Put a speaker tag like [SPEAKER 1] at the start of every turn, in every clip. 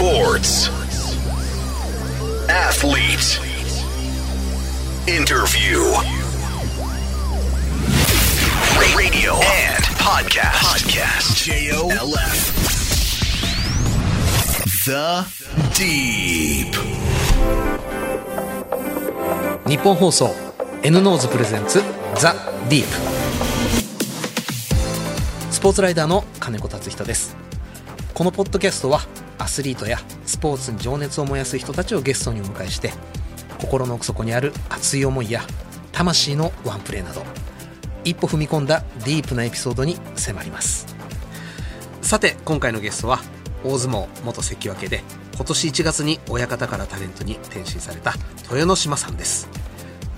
[SPEAKER 1] Sports. Athlete. Interview. Radio and podcast. Podcast. J-O-L-F. The Deep.
[SPEAKER 2] 日本放送 N ノーズプレゼンツザ・ディープスポーツライダーの金子達人ですこのポッドキャストはアスリートやスポーツに情熱を燃やす人たちをゲストにお迎えして心の奥底にある熱い思いや魂のワンプレーなど一歩踏み込んだディープなエピソードに迫ります。さて今回のゲストは大相撲元関脇で今年1月に親方からタレントに転身された豊ノ島さんです。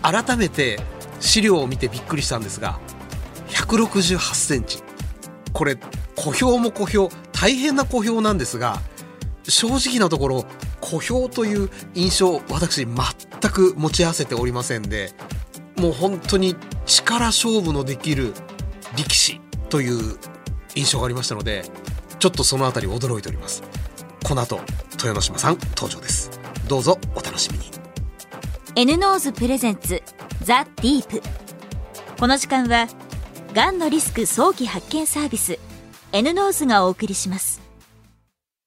[SPEAKER 2] 改めて資料を見てびっくりしたんですが168センチ。これ小表も小表大変な小表なんですが正直なところ小表という印象私全く持ち合わせておりませんでもう本当に力勝負のできる力士という印象がありましたのでちょっとそのあたり驚いております。この後豊ノ島さん登場です。どうぞお楽しみに。
[SPEAKER 3] N ノーズプレゼンツザ・ディープこの時間はがんのリスク早期発見サービス N ノーズがお送りします。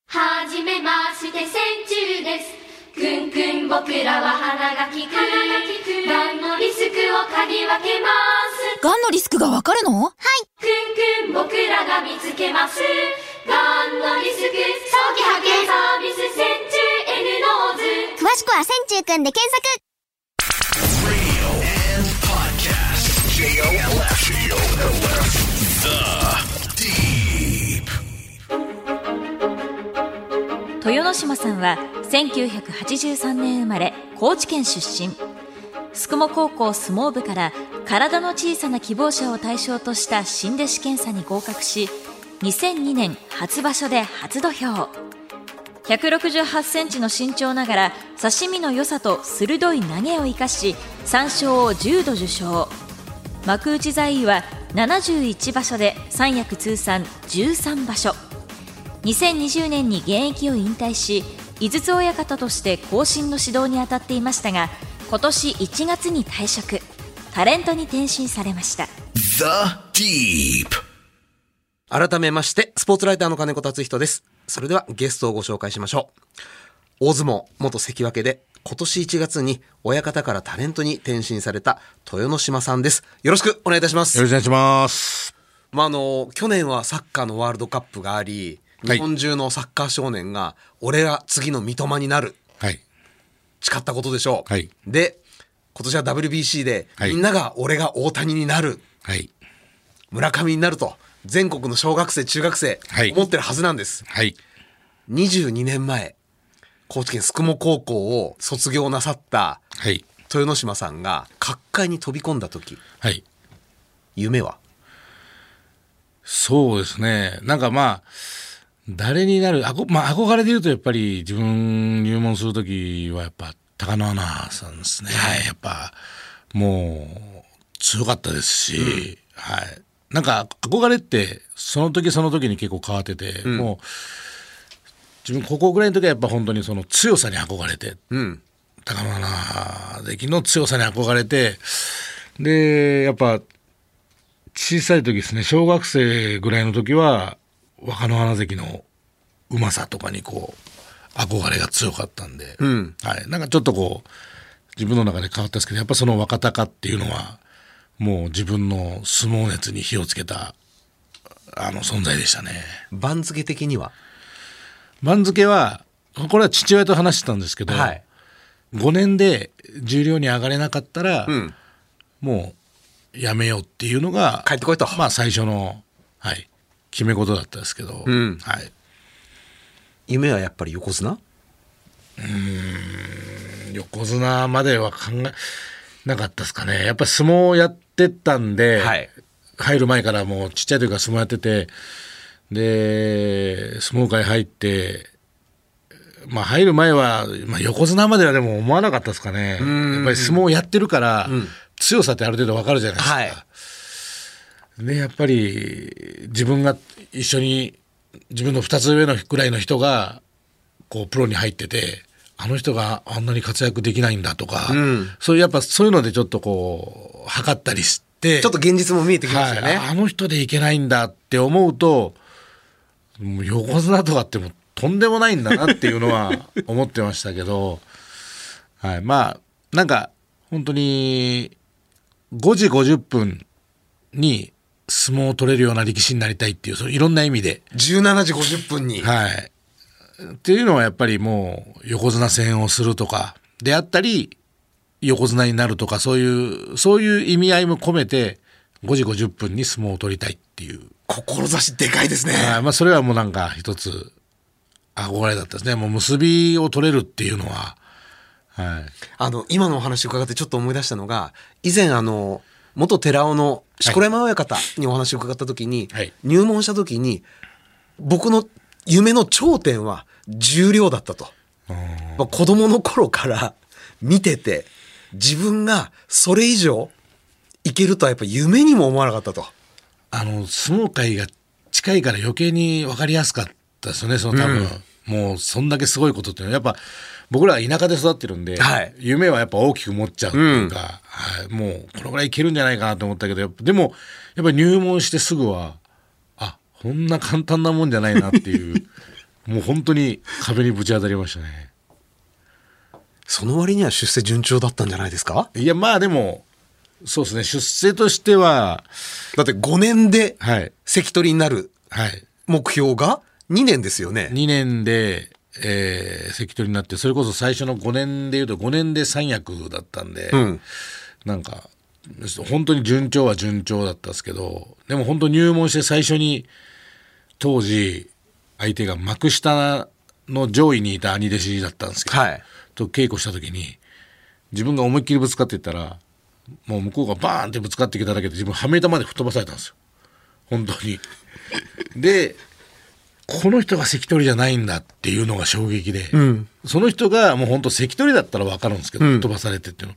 [SPEAKER 4] はじめまして線虫です。くんくん僕らは鼻が利く。がんのリスクを嗅ぎ分けます。
[SPEAKER 5] がんのリスクがわかるの？はい。
[SPEAKER 4] くんくん僕らが見つけます。がんのリスク早期発見サービス千中 N ノーズ
[SPEAKER 5] 詳しくは千中くんで検索
[SPEAKER 3] 豊ノ島さんは1983年生まれ高知県出身。宿毛高校相撲部から体の小さな希望者を対象とした新弟子検査に合格し2002年初場所で初土俵。168センチの身長ながら刺身の良さと鋭い投げを生かし3勝を10度受賞。幕内在位は71場所で三役通算13場所。2020年に現役を引退し井筒親方として後進の指導に当たっていましたが今年1月に退職タレントに転身されました
[SPEAKER 1] The Deep.
[SPEAKER 2] 改めまして、スポーツライターの金子達人です。それではゲストをご紹介しましょう。大相撲元関脇で、今年1月に親方からタレントに転身された豊ノ島さんです。よろしくお願いいたします。
[SPEAKER 6] よろしくお願いします。
[SPEAKER 2] まあ、あの、去年はサッカーのワールドカップがあり、
[SPEAKER 6] はい
[SPEAKER 2] 日本中のサッカー少年が、俺が次の三笘になる、
[SPEAKER 6] はい。
[SPEAKER 2] 誓ったことでしょう。
[SPEAKER 6] はい
[SPEAKER 2] で、今年は WBC で、
[SPEAKER 6] はい
[SPEAKER 2] みんなが俺が大谷になる、
[SPEAKER 6] はい。
[SPEAKER 2] 村上になると、全国の小学生、中学生、
[SPEAKER 6] はい
[SPEAKER 2] 思ってるはずなんです。
[SPEAKER 6] はい。
[SPEAKER 2] 22年前高知県宿毛高校を卒業なさった
[SPEAKER 6] はい。
[SPEAKER 2] 豊ノ島さんが角界に飛び込んだ時
[SPEAKER 6] はい。
[SPEAKER 2] 夢は？
[SPEAKER 6] そうですね。なんかまあ、誰になる、あこまあ憧れで言うとやっぱり自分入門するときはやっぱ高野アナさんですね。やっぱもう強かったですし、はい。なんか憧れってその時その時に結構変わってて、もう自分高校ぐらいの時はやっぱ本当にその強さに憧れて、
[SPEAKER 2] うん。
[SPEAKER 6] 高野花関の強さに憧れてでやっぱ小さい時ですね。小学生ぐらいの時は若野花関のうまさとかにこう憧れが強かったんで、
[SPEAKER 2] ん。
[SPEAKER 6] はい、なんかちょっとこう自分の中で変わったんですけどやっぱその若隆っていうのはもう自分の相撲熱に火をつけたあの存在でしたね。
[SPEAKER 2] 番付的には？
[SPEAKER 6] 番付はこれは父親と話してたんですけど、
[SPEAKER 2] はい。
[SPEAKER 6] 5年で重量に上がれなかったら、
[SPEAKER 2] ん。
[SPEAKER 6] もうやめようっていうのが
[SPEAKER 2] 帰ってこいと。
[SPEAKER 6] まあ最初の、はい、決め事だったんですけど、
[SPEAKER 2] ん。
[SPEAKER 6] はい、
[SPEAKER 2] 夢はやっぱり横綱？
[SPEAKER 6] 横綱までは考えなかったですかね。やっぱり相撲をやってたんで、
[SPEAKER 2] はい。
[SPEAKER 6] 入る前からもうちっちゃい時から相撲やっててで相撲界入ってまあ入る前は、まあ、横綱まではでも思わなかったですかね。やっぱり相撲をやってるから、強さってある程度わかるじゃないですか。
[SPEAKER 2] はい
[SPEAKER 6] でやっぱり自分が一緒に自分の2つ上のくらいの人がこうプロに入っててあの人があんなに活躍できないんだとか、
[SPEAKER 2] ん。
[SPEAKER 6] そういうやっぱそういうのでちょっとこう測ったりして
[SPEAKER 2] ちょっと現実も見えてきましたよね。
[SPEAKER 6] はい、あの人でいけないんだって思うともう横綱とかってもうとんでもないんだなっていうのは 思ってましたけど、はい、まあなんか本当に5時50分に相撲を取れるような力士になりたいっていうそういろんな意味で、
[SPEAKER 2] 17時50分に。
[SPEAKER 6] はい、っていうのはやっぱりもう横綱戦をするとかであったり横綱になるとかそういうそういう意味合いも込めて5時50分に相撲を取りたいっていう、
[SPEAKER 2] 志でかいですね。
[SPEAKER 6] はい。まあ、それはもうなんか一つ憧れだったですね。もう結びを取れるっていうのは、はい、
[SPEAKER 2] あの、今のお話伺ってちょっと思い出したのが、以前あの、元寺尾の錣山親方にお話を伺った時に、
[SPEAKER 6] はい。
[SPEAKER 2] 入門した時に、僕の夢の頂点は重量だったと。まあ、子供の頃から見てて、自分がそれ以上いけるとはやっぱ夢にも思わなかったと。
[SPEAKER 6] あの相撲界が近いから余計に分かりやすかったですよねその多分、もうそんだけすごいことっていうのはやっぱ僕らは田舎で育ってるんで、
[SPEAKER 2] はい。
[SPEAKER 6] 夢はやっぱ大きく持っちゃうっていうか、はい、もうこのぐらいいけるんじゃないかなと思ったけどでもやっぱ入門してすぐはあこんな簡単なもんじゃないなっていう もう本当に壁にぶち当たりましたね。
[SPEAKER 2] その割には出世順調だったんじゃないですか？
[SPEAKER 6] いやまあでもそうですね。出世としては
[SPEAKER 2] だって5年で
[SPEAKER 6] はい。
[SPEAKER 2] 関取になる
[SPEAKER 6] はい。
[SPEAKER 2] 目標が2年ですよね。
[SPEAKER 6] 2年で、えー関取になってそれこそ最初の5年でいうと5年で三役だったんで、
[SPEAKER 2] うん。
[SPEAKER 6] なんか本当に順調は順調だったんですけどでも本当入門して最初に当時相手が幕下の上位にいた兄弟子だったんですけど、
[SPEAKER 2] はい
[SPEAKER 6] と稽古した時に自分が思いっきりぶつかっていったらもう向こうがバーンってぶつかってきただけで自分はめ玉で吹っ飛ばされたんですよ本当に。でこの人が関取じゃないんだっていうのが衝撃で、その人がもう本当関取だったら分かるんですけど、吹っ飛ばされてっていうの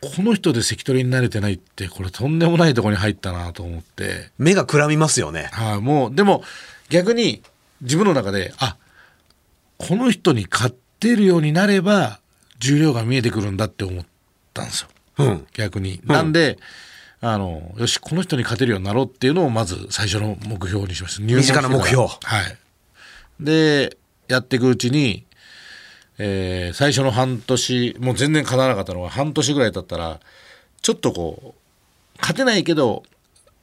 [SPEAKER 6] この人で関取になれてないってこれとんでもないところに入ったなと思って、
[SPEAKER 2] 目がくらみますよね。
[SPEAKER 6] はい、もうでも逆に自分の中であこの人に勝ってるようになれば重量が見えてくるんだって思ったんですよ
[SPEAKER 2] うん。
[SPEAKER 6] 逆に。なんであのよしこの人に勝てるようになろうっていうのをまず最初の目標にしました。
[SPEAKER 2] 身近な目標。
[SPEAKER 6] はい。でやっていくうちに、えー最初の半年もう全然勝たなかったのが半年ぐらい経ったらちょっとこう勝てないけど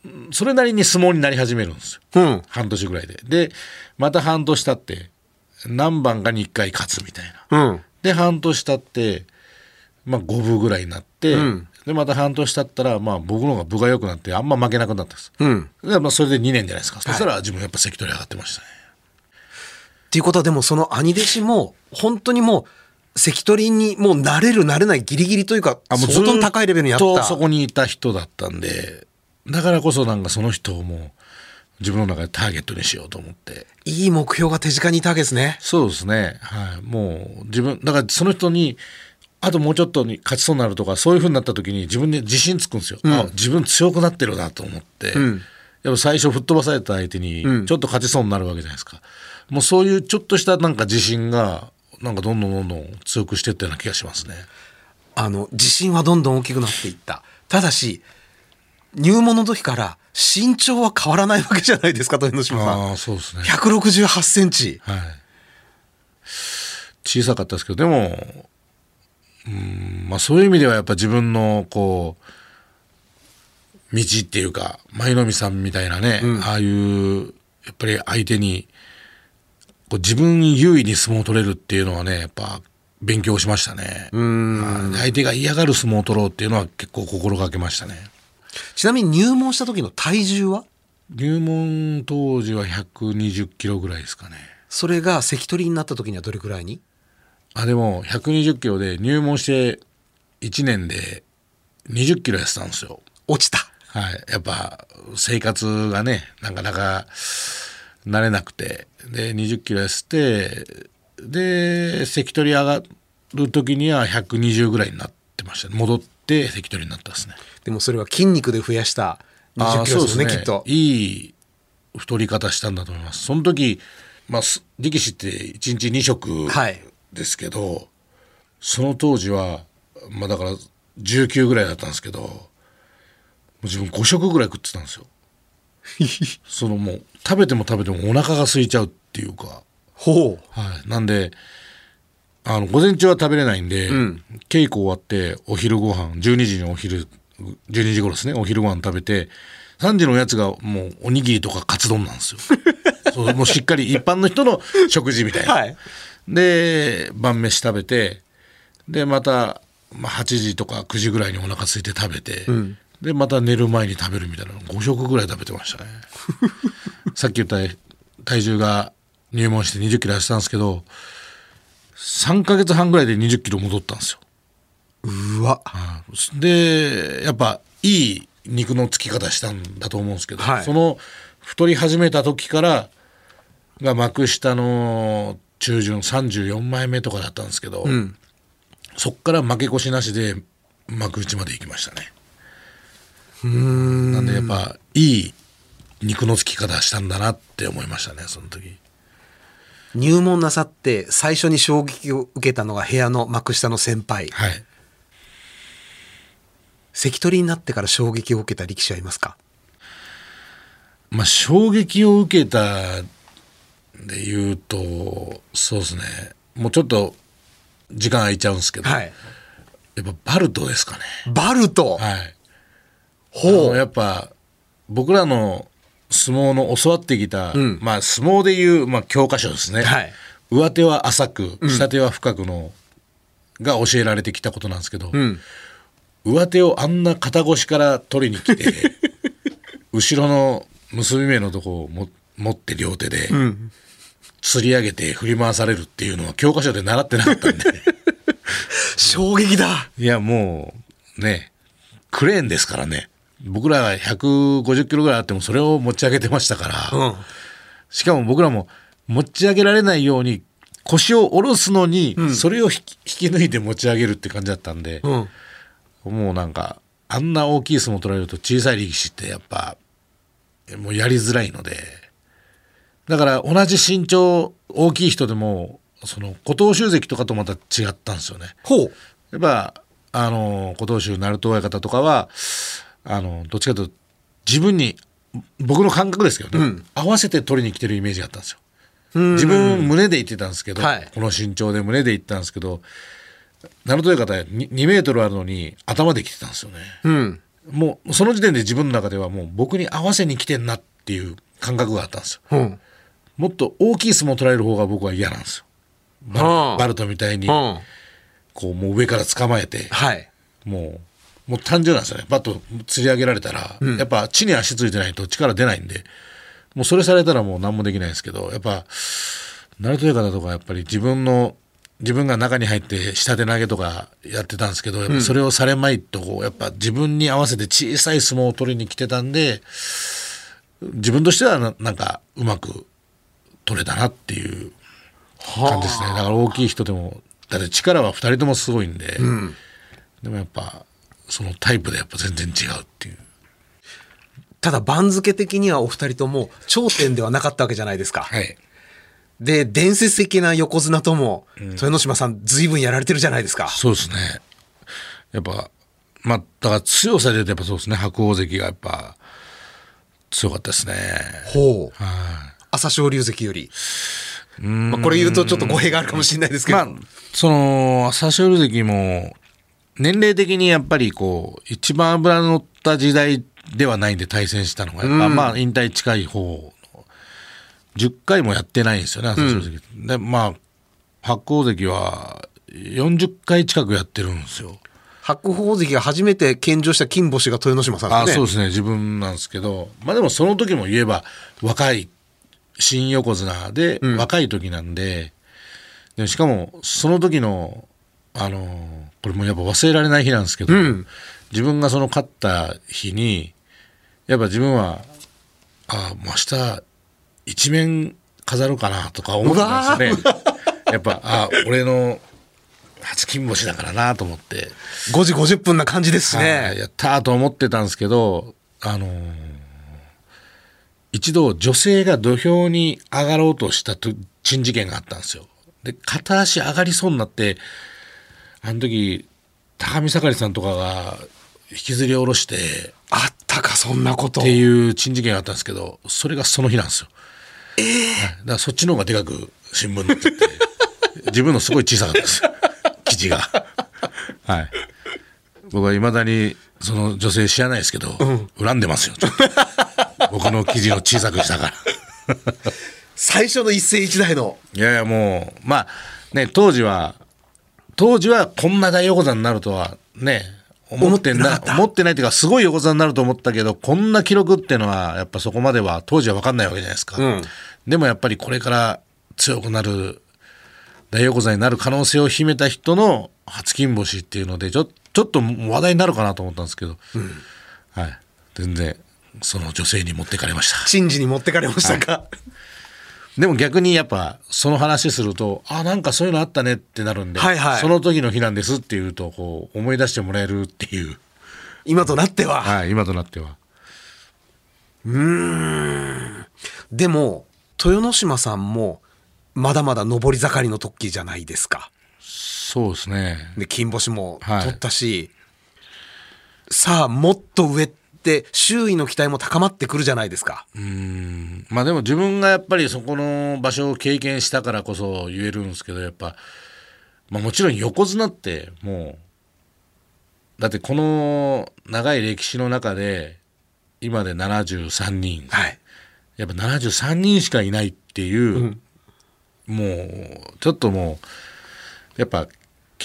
[SPEAKER 6] うんそれなりに相撲になり始めるんですよ。
[SPEAKER 2] うん。
[SPEAKER 6] 半年ぐらいで。でまた半年経って何番かに1回勝つみたいな。
[SPEAKER 2] うん。
[SPEAKER 6] で半年経って、まあ、5分ぐらいになって、
[SPEAKER 2] うん
[SPEAKER 6] でまた半年経ったら、まあ、僕の方が部が良くなってあんま負けなくなったんです、
[SPEAKER 2] うん。
[SPEAKER 6] でまあ、それで2年じゃないですか、そしたら自分やっぱ関取上がってましたね。
[SPEAKER 2] っていうことはでもその兄弟子も本当にもう関取にもうなれるなれないギリギリというか
[SPEAKER 6] あもう
[SPEAKER 2] 相当高いレベルにあった。
[SPEAKER 6] そこにいた人だったんでだからこそなんかその人をもう自分の中でターゲットにしようと思って。
[SPEAKER 2] いい目標が手近にいたわけですね。
[SPEAKER 6] そうですね。はい。もう自分だからその人にあともうちょっとに勝ちそうになるとかそういうふうになった時に自分に自信つくんですよ、あ自分強くなってるなと思って、
[SPEAKER 2] ん。
[SPEAKER 6] やっぱ最初吹っ飛ばされた相手に
[SPEAKER 2] ん。
[SPEAKER 6] ちょっと勝ちそうになるわけじゃないですか、もうそういうちょっとしたなんか自信がなんかどんどんどんどん強くしていったような気がしますね。
[SPEAKER 2] あの自信はどんどん大きくなっていった。ただし入門の時から身長は変わらないわけじゃないですか豊ノ島さん。
[SPEAKER 6] ああそうですね。
[SPEAKER 2] 168センチ。
[SPEAKER 6] はい。小さかったですけどでもうんまあそういう意味ではやっぱ自分のこう道っていうか舞の海さんみたいなね、ああいうやっぱり相手にこう自分に優位に相撲を取れるっていうのはねやっぱ勉強しましたね。はい。相手が嫌がる相撲を取ろうっていうのは結構心がけましたね。
[SPEAKER 2] ちなみに入門した時の体重は？
[SPEAKER 6] 入門当時は120キロぐらいですかね。
[SPEAKER 2] それが関取になった時にはどれくらいに？
[SPEAKER 6] あでも120キロで入門して1年で20キロ痩せたんですよ。
[SPEAKER 2] 落ちた
[SPEAKER 6] はい。やっぱ生活がね、なかなか慣れなくて。で、20キロ痩せて、で、関取上がる時には120ぐらいになってましたね。戻って関取になったですね。
[SPEAKER 2] でもそれは筋肉で増やした20キロですよねきっと
[SPEAKER 6] いい太り方したんだと思います。その時まあす力士って1日2食
[SPEAKER 2] はい
[SPEAKER 6] ですけど、その当時はまあだから19ぐらいだったんですけど自分5食ぐらい食ってたんですよ。そのもう食べても食べてもお腹が空いちゃうっていうか。
[SPEAKER 2] ほう。
[SPEAKER 6] はい、なんであの午前中は食べれないんで、稽古終わってお昼ご飯12時にお昼12時頃ですね。お昼ご飯食べて3時のおやつがもうおにぎりとかカツ丼なんですよ。そうもうしっかり一般の人の食事みたいな、
[SPEAKER 2] はい。
[SPEAKER 6] で晩飯食べてでまた、まあ、8時とか9時ぐらいにお腹空いて食べて、でまた寝る前に食べるみたいなの5食ぐらい食べてましたね。さっき言った体重が入門して2 0キロ痩せたんですけど3ヶ月半ぐらいで2 0キロ戻ったんですよ。
[SPEAKER 2] うわ。
[SPEAKER 6] でやっぱいい肉のつき方したんだと思うんですけど、
[SPEAKER 2] はい
[SPEAKER 6] その太り始めた時からが幕下の中旬34枚目とかだったんですけど、
[SPEAKER 2] ん
[SPEAKER 6] そっから負け越しなしで幕内まで行きましたね。なんでやっぱいい肉のつき方したんだなって思いましたねその時。
[SPEAKER 2] 入門なさって最初に衝撃を受けたのが部屋の幕下の先輩。
[SPEAKER 6] はい
[SPEAKER 2] 関取になってから衝撃を受けた力士はいますか？
[SPEAKER 6] まあ、衝撃を受けたで言うとそうですねもうちょっと時間空いちゃうんですけど、
[SPEAKER 2] はい。
[SPEAKER 6] やっぱバルトですかね。
[SPEAKER 2] バルト、
[SPEAKER 6] はい。
[SPEAKER 2] ほう
[SPEAKER 6] やっぱ僕らの相撲の教わってきた、
[SPEAKER 2] ん
[SPEAKER 6] まあ相撲でいう、まあ、教科書ですね、
[SPEAKER 2] はい
[SPEAKER 6] 上手は浅く下手は深くの、が教えられてきたことなんですけど、
[SPEAKER 2] うん。
[SPEAKER 6] 上手をあんな肩越しから取りに来て 後ろの結び目のとこをも持って両手で、釣り上げて振り回されるっていうのは教科書で習ってなかったんで。
[SPEAKER 2] 衝撃だ。
[SPEAKER 6] いやもうねクレーンですからね。僕らが150キロぐらいあってもそれを持ち上げてましたから、
[SPEAKER 2] うん。
[SPEAKER 6] しかも僕らも持ち上げられないように腰を下ろすのに、それを引き引き抜いて持ち上げるって感じだったんで、
[SPEAKER 2] うん。
[SPEAKER 6] もうなんかあんな大きい相撲取られると小さい力士ってやっぱもうやりづらいのでだから同じ身長大きい人でもその琴欧洲関とかとまた違ったんですよね。
[SPEAKER 2] ほう。
[SPEAKER 6] やっぱあの琴欧洲鳴門親方とかはあのどっちかというと自分に僕の感覚ですけどね、合わせて取りに来てるイメージがあったんですよ。自分胸で言ってたんですけど、
[SPEAKER 2] はい
[SPEAKER 6] この身長で胸で言ったんですけど鳴門親方 2, 2メートルあるのに頭で来てたんですよね。
[SPEAKER 2] うん。
[SPEAKER 6] もうその時点で自分の中ではもう僕に合わせに来てんなっていう感覚があったんですよ。
[SPEAKER 2] うん。
[SPEAKER 6] もっと大きい相撲を取られる方が僕は嫌なんですよ。バル,、
[SPEAKER 2] はあ
[SPEAKER 6] バルトみたいに
[SPEAKER 2] うん。
[SPEAKER 6] こうもう上から捕まえて、
[SPEAKER 2] はい。
[SPEAKER 6] もうもう単純なんですよね。バッと釣り上げられたら、やっぱ地に足ついてないと力出ないんで、もうそれされたらもう何もできないですけど、やっぱ鳴門親方とかやっぱり自分の自分が中に入って下手投げとかやってたんですけど、やっぱそれをされまいとこうやっぱ自分に合わせて小さい相撲を取りに来てたんで、自分としてはななんかうまく取れたなっていう感じですね。だから大きい人でもだって力は2人ともすごいんで、でもやっぱそのタイプでやっぱ全然違うっていう。
[SPEAKER 2] ただ番付的にはお二人とも頂点ではなかったわけじゃないですか。
[SPEAKER 6] はい。
[SPEAKER 2] で、伝説的な横綱とも、豊ノ島さん随分やられてるじゃないですか。
[SPEAKER 6] そうですね。やっぱ、まあ、だから強さで言うとやっぱそうですね。白鵬関がやっぱ強かったですね。
[SPEAKER 2] ほう。朝青龍関より。まあ、これ言うとちょっと語弊があるかもしれないですけど。
[SPEAKER 6] まあ、その、朝青龍関も、年齢的にやっぱりこう、一番脂の乗った時代ではないんで対戦したのが、やっぱまあ、引退近い方の、10回もやってないんですよね、朝青龍関。で、まあ、白鵬関は40回近くやってるんですよ。
[SPEAKER 2] 白鵬関が初めて献上した金星が豊ノ島さん
[SPEAKER 6] あ
[SPEAKER 2] ですね。
[SPEAKER 6] そうですね自分なんですけどまあでもその時も言えば若い新横綱で若い時なんで,、でしかもその時のあのこれもやっぱ忘れられない日なんですけど、自分がその勝った日にやっぱ自分はあもう明日一面飾るかなとか思ってたんですよね。やっぱあ俺の初金星だからなと思って。
[SPEAKER 2] 5時50分な感じですし
[SPEAKER 6] は。やったーと思ってたんですけど、あのー一度女性が土俵に上がろうとしたと珍事件があったんですよ。で、片足上がりそうになって、あの時、高見盛さんとかが引きずり下ろして、
[SPEAKER 2] あったか、そんなこと。
[SPEAKER 6] っていう珍事件があったんですけど、それがその日なんですよ。ええだからそっちの方がでかく新聞になっちゃって、自分のすごい小さかったです。記事が。はい。僕は未だにその女性知らないですけど、恨んでますよ。僕の記事を小さくしたから。
[SPEAKER 2] 最初の一世一代の。
[SPEAKER 6] いやいやもう、まあね、当時は、当時はこんな大横綱になるとはね、思ってな
[SPEAKER 2] 思ってなかった
[SPEAKER 6] 思ってないっていうか、すごい横綱になると思ったけど、こんな記録っていうのは、やっぱそこまでは当時は分かんないわけじゃないですか。
[SPEAKER 2] うん
[SPEAKER 6] でもやっぱりこれから強くなる、大横綱になる可能性を秘めた人の初金星っていうので、ちょちょっと話題になるかなと思ったんですけど、はい。全然、その女性に持ってかれました。
[SPEAKER 2] 珍事に持ってかれましたか、
[SPEAKER 6] でも逆にやっぱその話するとあなんかそういうのあったねってなるんで、
[SPEAKER 2] はいはい。
[SPEAKER 6] その時の日なんですっていうとこう思い出してもらえるっていう、
[SPEAKER 2] 今となっては？
[SPEAKER 6] はい、今となっては。
[SPEAKER 2] でも、豊ノ島さんも、まだまだ上り盛りの時じゃないですか。
[SPEAKER 6] そうですね。
[SPEAKER 2] で、金星も
[SPEAKER 6] はい。
[SPEAKER 2] 取ったし、さあ、もっと上って、周囲の期待も高まってくるじゃないですか。
[SPEAKER 6] まあでも自分がやっぱりそこの場所を経験したからこそ言えるんですけどやっぱ、まあ、もちろん横綱ってもうだってこの長い歴史の中で今で73人、
[SPEAKER 2] はい。
[SPEAKER 6] やっぱ73人しかいないっていう、もうちょっともうやっぱ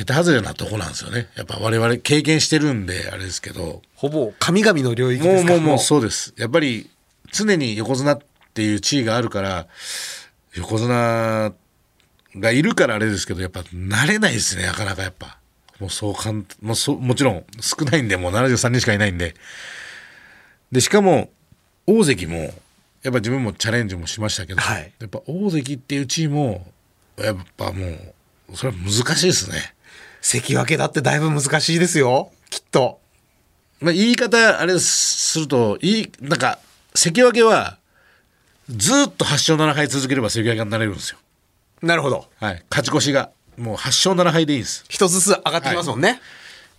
[SPEAKER 6] 桁外れなとこなんですよね。やっぱ我々経験してるんであれですけど。
[SPEAKER 2] ほぼ神々の領域ですか？
[SPEAKER 6] もうもうもうそうです。やっぱり常に横綱っていう地位があるから横綱がいるからあれですけどやっぱ慣れないですねなかなかやっぱ。もうそうかんもうそうもちろん少ないんでもう73人しかいないんで。でしかも大関もやっぱ自分もチャレンジもしましたけど、
[SPEAKER 2] はい。
[SPEAKER 6] やっぱ大関っていう地位もやっぱもうそれは難しいですね。
[SPEAKER 2] 関脇だってだいぶ難しいですよ。きっと。
[SPEAKER 6] まあ、言い方あれするといいなんか関脇はずっと8勝7敗続ければ関脇になれるんですよ。
[SPEAKER 2] なるほど。
[SPEAKER 6] はい、勝ち越しがもう8勝7敗でいいんです。
[SPEAKER 2] 一つずつ上がってきますもんね。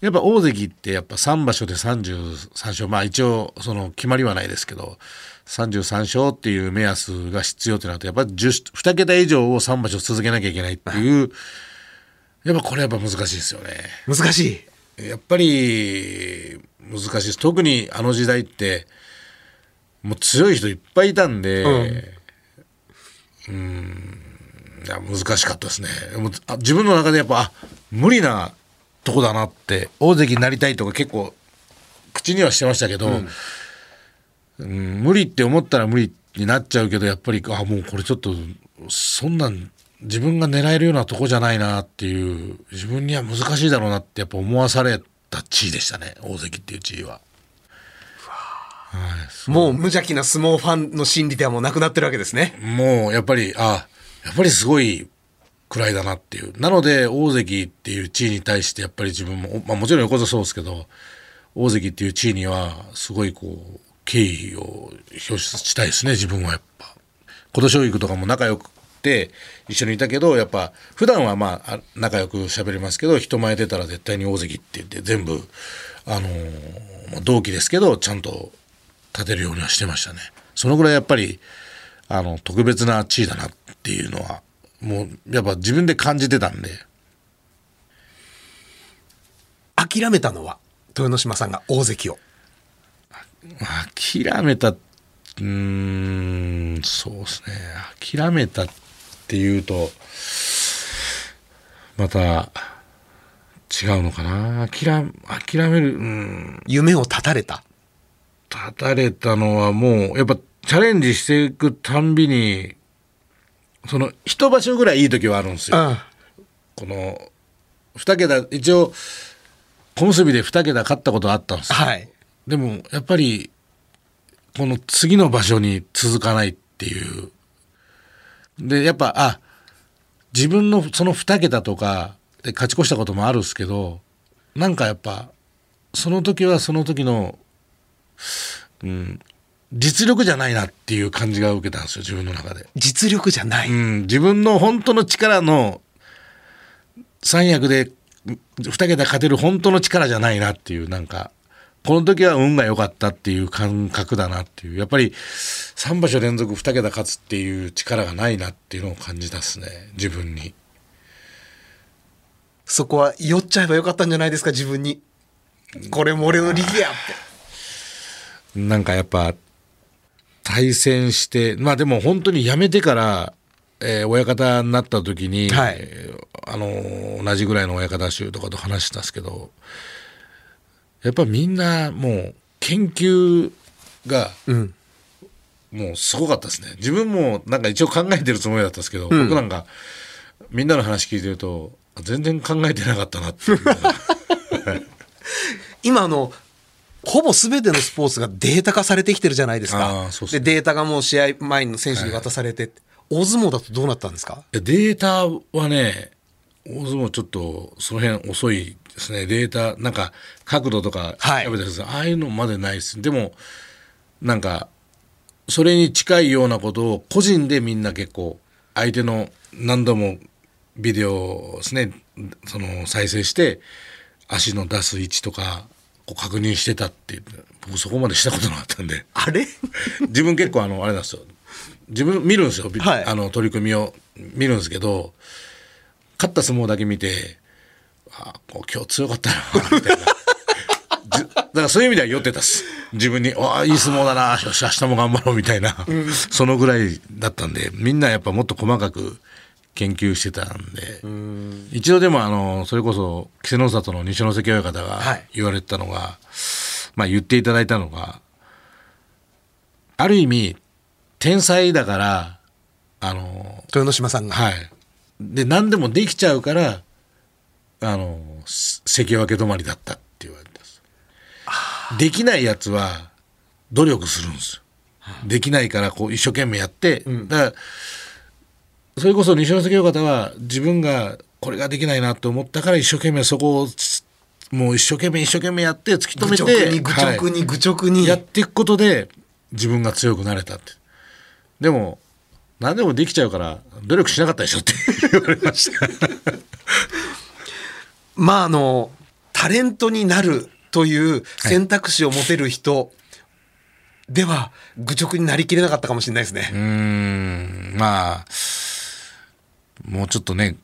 [SPEAKER 6] やっぱ大関ってやっぱ3場所で33勝まあ一応その決まりはないですけど33勝っていう目安が必要ってなるとやっぱり10 2桁以上を3場所続けなきゃいけないっていうやっぱこれやっぱ難しいですよね。
[SPEAKER 2] 難しい？
[SPEAKER 6] やっぱり難しいです特にあの時代ってもう強い人いっぱいいたんで、うん、いや難しかったですねもうあ自分の中でやっぱあ無理なとこだなって大関になりたいとか結構口にはしてましたけど、うん無理って思ったら無理になっちゃうけどやっぱりあもうこれちょっとそんなん自分が狙えるようなとこじゃないなっていう自分には難しいだろうなってやっぱ思わされた地位でしたね大関っていう地位は。
[SPEAKER 2] もう無邪気な相撲ファンの心理ではもうなくなってるわけですね。
[SPEAKER 6] もうやっぱりあやっぱりすごい位だなっていうなので大関っていう地位に対してやっぱり自分も、まあ、もちろん横綱そうですけど大関っていう地位にはすごいこう敬意を表したいですね自分はやっぱ琴奨育とかも仲良くて一緒にいたけどやっぱ普段はまああ仲良く喋れますけど人前出たら絶対に大関って言って全部あのーまあ同期ですけどちゃんと立てるようにはしてましたね。そのぐらいやっぱりあの特別な地位だなっていうのはもうやっぱ自分で感じてたんで。
[SPEAKER 2] 諦めたのは豊ノ島さんが大関を。
[SPEAKER 6] 諦めたうーんそうですね。諦めたっていうとまた違うのかな？諦諦めるうん
[SPEAKER 2] 夢を絶たれた。
[SPEAKER 6] 立たれたのはもうやっぱチャレンジしていくたんびにその一場所ぐらいいい時はあるんですよ。
[SPEAKER 2] うん。
[SPEAKER 6] この2桁一応小結で2桁勝ったことあったんですよ。
[SPEAKER 2] はい。
[SPEAKER 6] でもやっぱりこの次の場所に続かないっていうでやっぱあ自分のその2桁とかで勝ち越したこともあるんですけどなんかやっぱその時はその時の、うん、実力じゃないなっていう感じが受けたんですよ自分の中で。
[SPEAKER 2] 実力じゃない。
[SPEAKER 6] うん、自分の本当の力の三役で二桁勝てる本当の力じゃないなっていうなんかこの時は運が良かったっていう感覚だなっていうやっぱり3場所連続二桁勝つっていう力がないなっていうのを感じたっすね自分に
[SPEAKER 2] そこは酔っちゃえばよかったんじゃないですか、自分に。これも俺の力やって。
[SPEAKER 6] なんかやっぱ対戦してまあでも本当に辞めてから、えー親方になった時に、
[SPEAKER 2] はい
[SPEAKER 6] えーあのー同じぐらいの親方衆とかと話したんですけどやっぱみんなもう研究が
[SPEAKER 2] うん。
[SPEAKER 6] もうすごかったですね。自分もなんか一応考えてるつもりだったんですけど、僕なんかみんなの話聞いてると全然考えてなかったなっていう。
[SPEAKER 2] 今あの、ほぼ全てのスポーツがデータ化されてきてるじゃないです
[SPEAKER 6] あ
[SPEAKER 2] か
[SPEAKER 6] ー。そうっすね。
[SPEAKER 2] で、データがもう試合前の選手に渡されて、大相撲だとどうなったんですか？
[SPEAKER 6] データはね、大相撲ちょっとその辺遅いですね。データ、なんか角度とか
[SPEAKER 2] はい
[SPEAKER 6] 調べたりする、ああいうのまでないです。でも、なんか、それに近いようなことを個人でみんな結構、相手の何度もビデオをですね、その再生して、足の出す位置とか、こう確認してたって僕そこまでしたことなかったんで。
[SPEAKER 2] あれ？
[SPEAKER 6] 自分結構あのあれなんですよ自分見るんですよ、び
[SPEAKER 2] はい
[SPEAKER 6] あの取り組みを見るんですけど勝った相撲だけ見てあ今日強かったなみたいな。じだからそういう意味では酔ってたっす。自分に「ああいい相撲だなよし明日も頑張ろう」みたいな、そのぐらいだったんでみんなやっぱもっと細かく研究してたんで。一度でもあのそれこそ稀勢の里の西関親方
[SPEAKER 2] は
[SPEAKER 6] が
[SPEAKER 2] い。
[SPEAKER 6] 言われてたのが、まあ言っていただいたのがある意味天才だからあの
[SPEAKER 2] 豊ノ島さんが。
[SPEAKER 6] はいで何でもできちゃうからあのす関脇止まりだったって言われてます。できないやつは努力するんですよ。できないからこう一生懸命やって、だからそれこそ西関親方は自分がこれができないなと思ったから一生懸命そこをつもう一生懸命一生懸命やって突き止
[SPEAKER 2] 愚
[SPEAKER 6] めて
[SPEAKER 2] 直に愚直
[SPEAKER 6] はい。
[SPEAKER 2] に愚直に。
[SPEAKER 6] やっていくことで自分が強くなれたって。でも何でもできちゃうから努力しなかったでしょって 言われました。
[SPEAKER 2] まああの、タレントになるという選択肢を持てる人では、愚直になりきれなかったかもしれないですね。
[SPEAKER 6] うーん。まあもうちょっとね